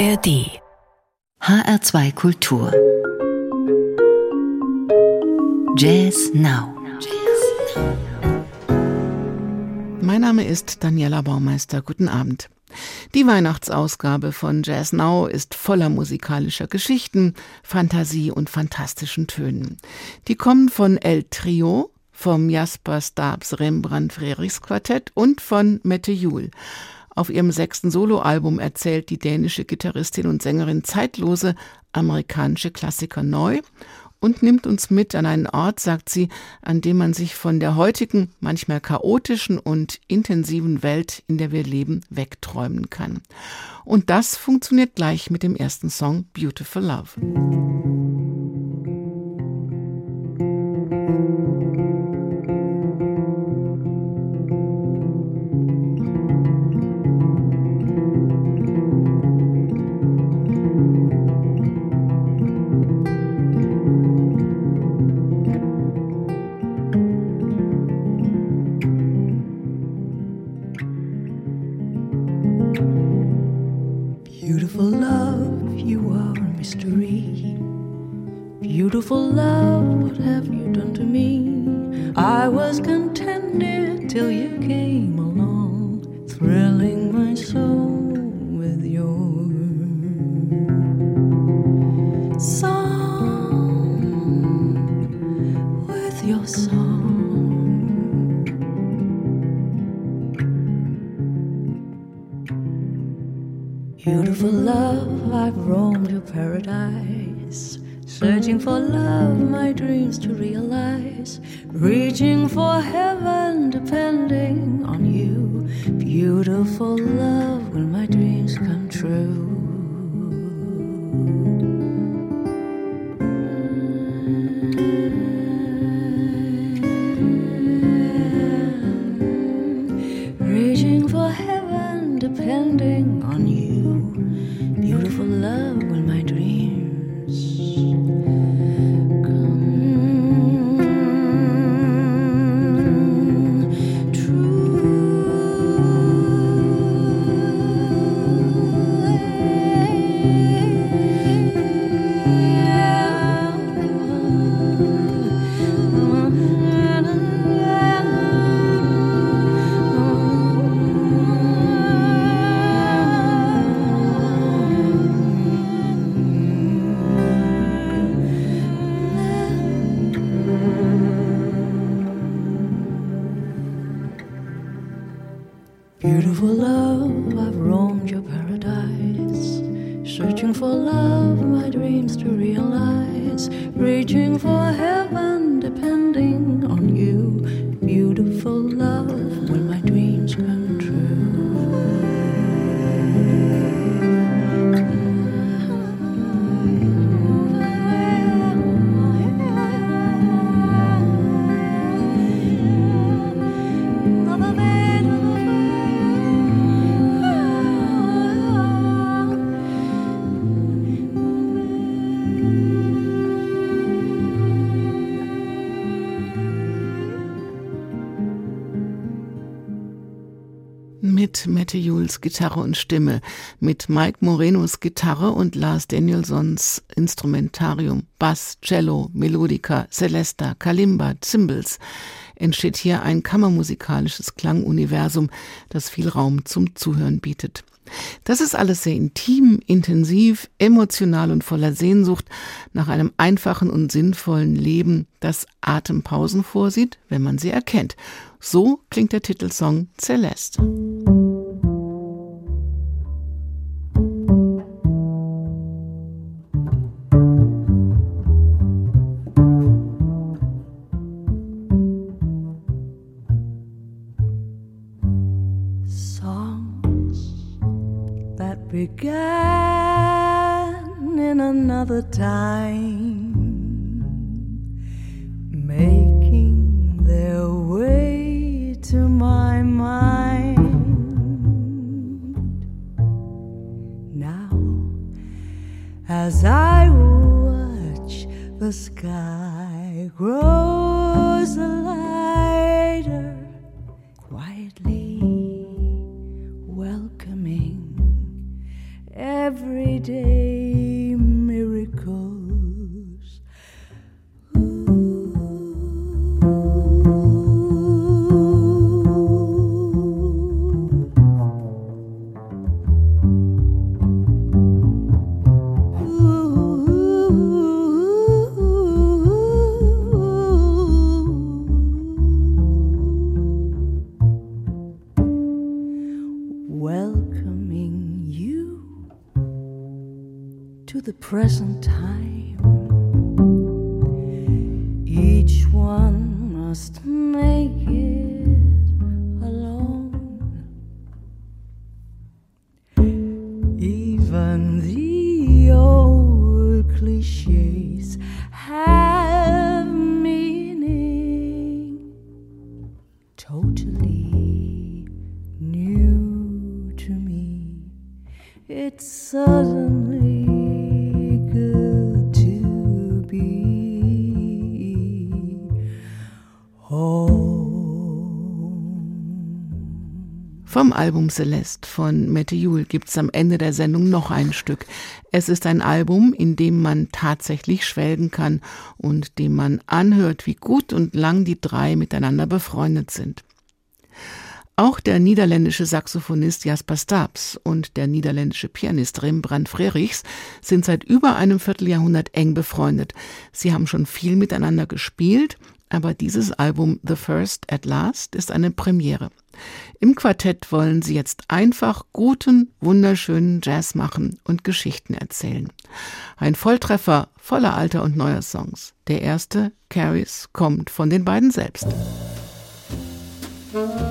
ARD HR2 Kultur Jazz Now Mein Name ist Daniela Baumeister. Guten Abend. Die Weihnachtsausgabe von Jazz Now ist voller musikalischer Geschichten, Fantasie und fantastischen Tönen. Die kommen von El Trio, vom Jasper Stabs Rembrandt Frerichs Quartett und von Mette Juhl. Auf ihrem sechsten Soloalbum erzählt die dänische Gitarristin und Sängerin zeitlose amerikanische Klassiker neu und nimmt uns mit an einen Ort, sagt sie, an dem man sich von der heutigen, manchmal chaotischen und intensiven Welt, in der wir leben, wegträumen kann. Und das funktioniert gleich mit dem ersten Song Beautiful Love. Love, my dreams to realize. Reaching for heaven, depending on you. Beautiful love, will my dreams come true? Mette Jules Gitarre und Stimme, mit Mike Morenos Gitarre und Lars Danielsons Instrumentarium, Bass, Cello, Melodica, Celesta, Kalimba, Cymbals, entsteht hier ein kammermusikalisches Klanguniversum, das viel Raum zum Zuhören bietet. Das ist alles sehr intim, intensiv, emotional und voller Sehnsucht nach einem einfachen und sinnvollen Leben, das Atempausen vorsieht, wenn man sie erkennt. So klingt der Titelsong Celeste. As I watch the sky grows Must. Album Celeste von Mette Juhl gibt's am Ende der Sendung noch ein Stück. Es ist ein Album, in dem man tatsächlich schwelgen kann und dem man anhört, wie gut und lang die drei miteinander befreundet sind. Auch der niederländische Saxophonist Jasper Stabs und der niederländische Pianist Rembrandt Frerichs sind seit über einem Vierteljahrhundert eng befreundet. Sie haben schon viel miteinander gespielt, aber dieses Album The First at Last ist eine Premiere. Im Quartett wollen sie jetzt einfach guten, wunderschönen Jazz machen und Geschichten erzählen. Ein Volltreffer voller alter und neuer Songs. Der erste, Carries, kommt von den beiden selbst. dem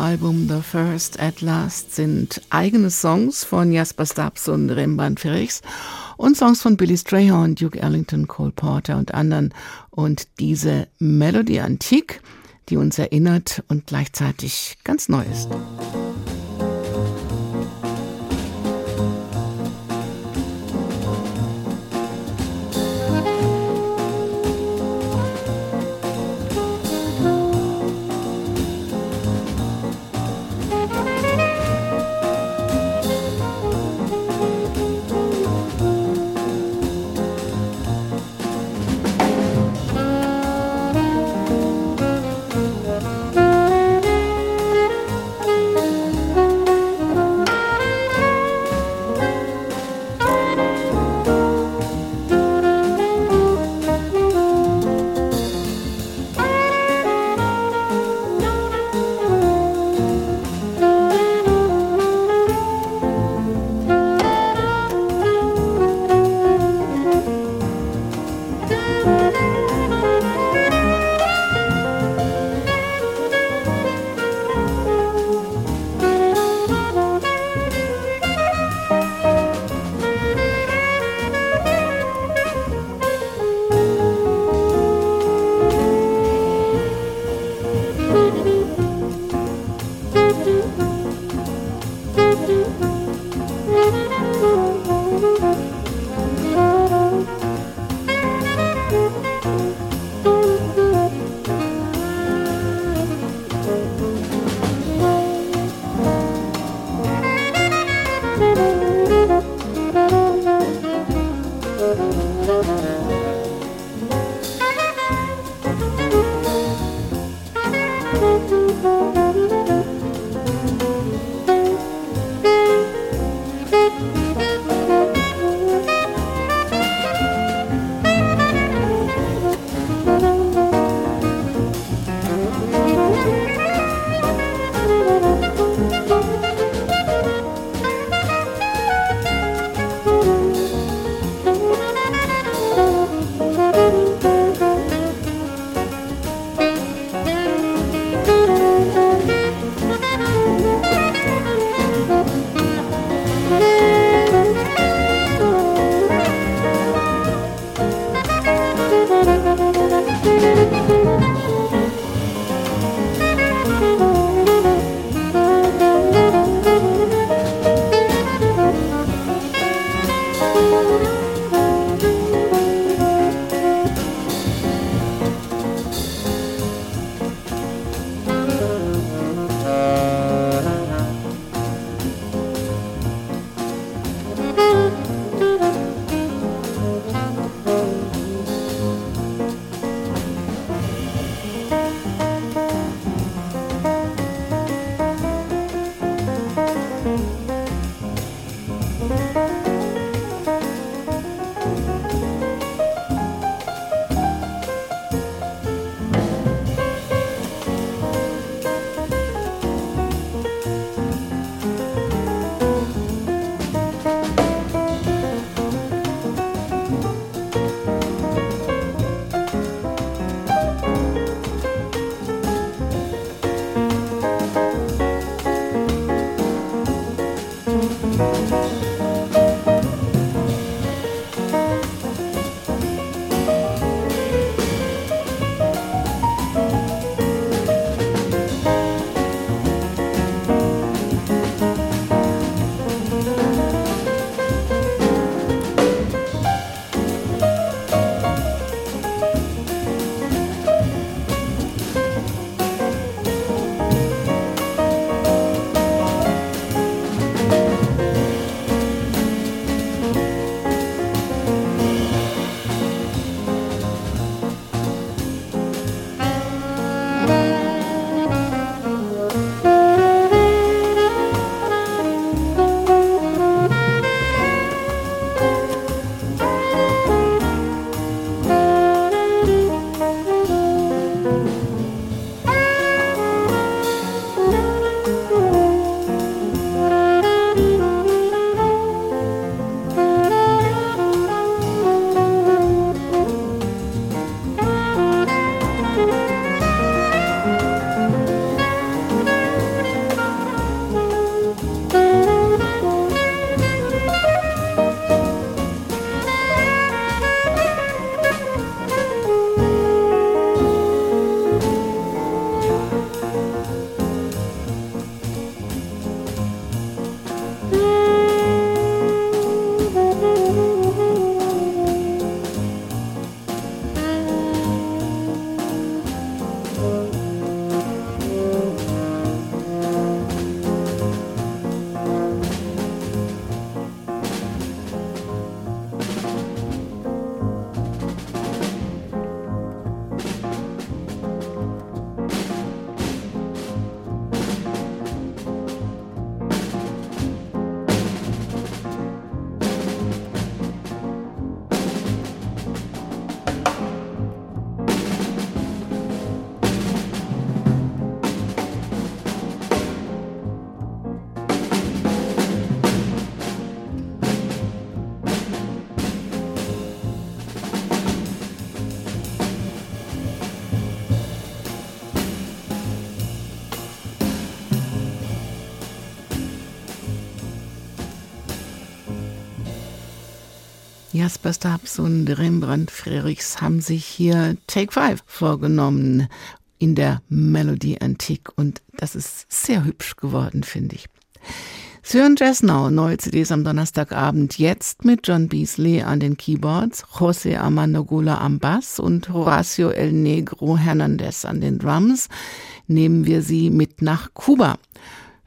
Album The First at Last sind eigene Songs von Jasper Stubbs und Rembrandt Frichs und Songs von Billy Strayhorn, Duke Ellington, Cole Porter und anderen. Und diese Melodie Antique, die uns erinnert und gleichzeitig ganz neu ist. Jasper Stubbs und Rembrandt Frerichs haben sich hier Take Five vorgenommen in der Melodie Antique und das ist sehr hübsch geworden, finde ich. Sie hören Jazz Now, neue CDs am Donnerstagabend, jetzt mit John Beasley an den Keyboards, José Armando Gula am Bass und Horacio El Negro Hernandez an den Drums. Nehmen wir sie mit nach Kuba.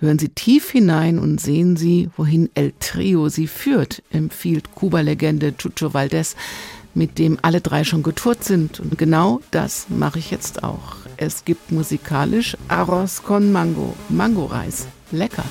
Hören Sie tief hinein und sehen Sie, wohin El Trio Sie führt, empfiehlt Kuba-Legende Chucho Valdez, mit dem alle drei schon getourt sind. Und genau das mache ich jetzt auch. Es gibt musikalisch Arroz con Mango, Mangoreis. Lecker.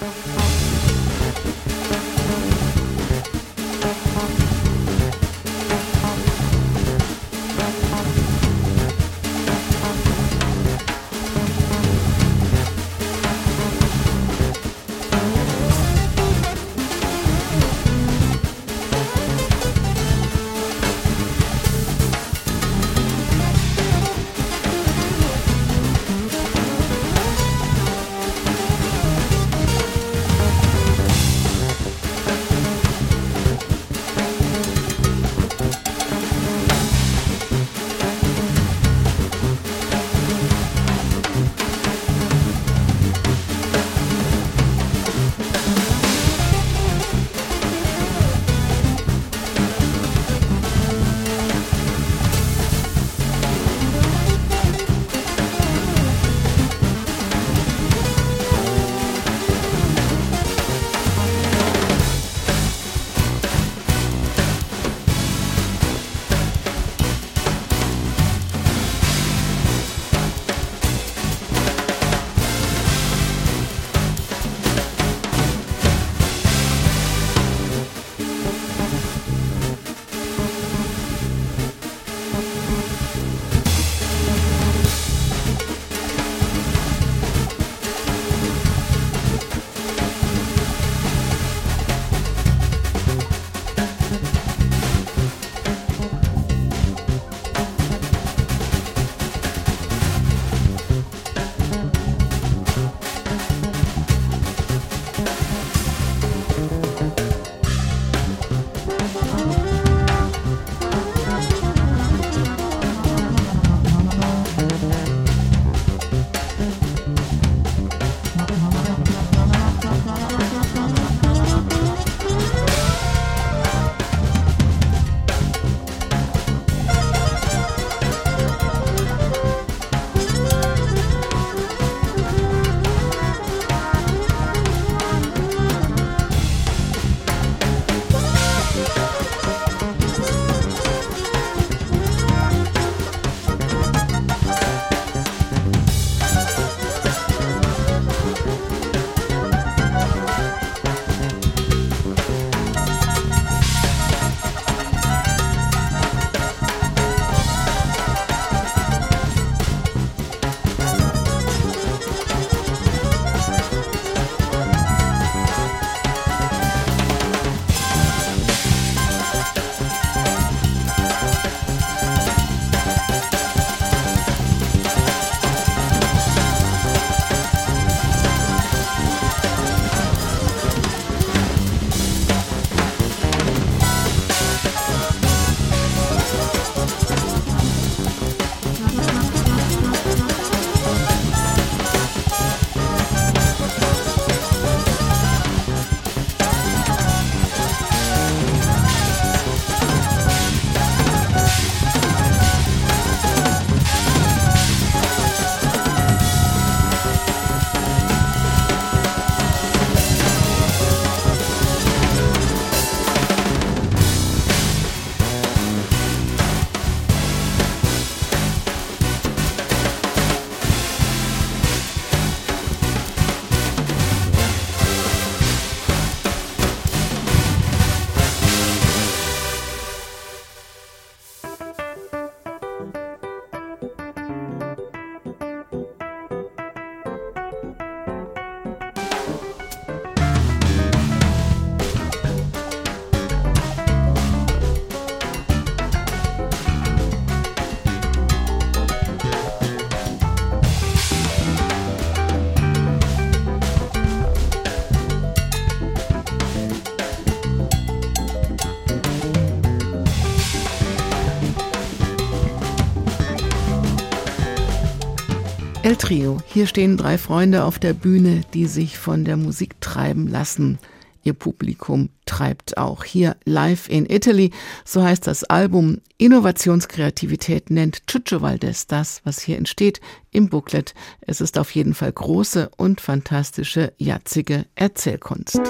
Trio. Hier stehen drei Freunde auf der Bühne, die sich von der Musik treiben lassen. Ihr Publikum treibt auch. Hier Live in Italy, so heißt das Album. Innovationskreativität nennt Chucho Valdez das, was hier entsteht im Booklet. Es ist auf jeden Fall große und fantastische, jatzige Erzählkunst.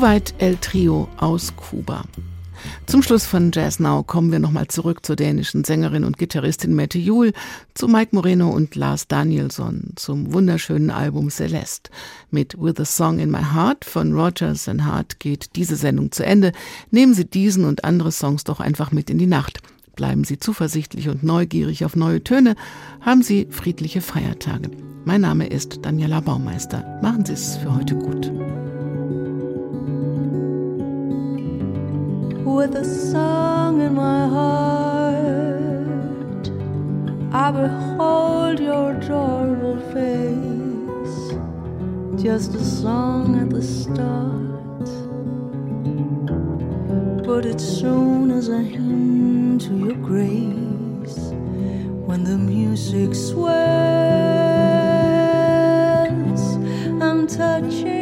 Soweit El Trio aus Kuba. Zum Schluss von Jazz Now kommen wir nochmal zurück zur dänischen Sängerin und Gitarristin Mette Juhl, zu Mike Moreno und Lars Danielsson, zum wunderschönen Album Celeste. Mit With a Song in My Heart von Rogers and Hart geht diese Sendung zu Ende. Nehmen Sie diesen und andere Songs doch einfach mit in die Nacht. Bleiben Sie zuversichtlich und neugierig auf neue Töne. Haben Sie friedliche Feiertage. Mein Name ist Daniela Baumeister. Machen Sie es für heute gut. With a song in my heart. I behold your adorable face, just a song at the start, but it's soon as a hymn to your grace when the music swells. I'm touching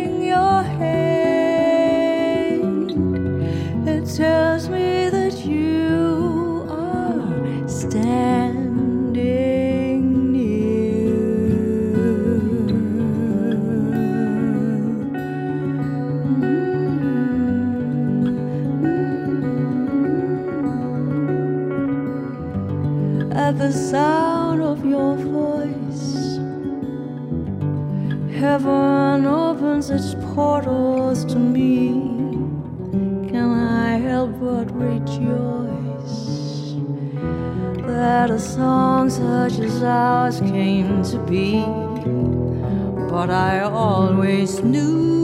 At the sound of your voice, heaven opens its portals to me. Can I help but rejoice? That a song such as ours came to be. But I always knew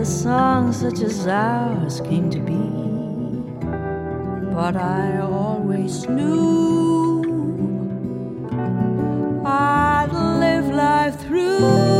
a song such as ours came to be? But I always knew I'd live life through.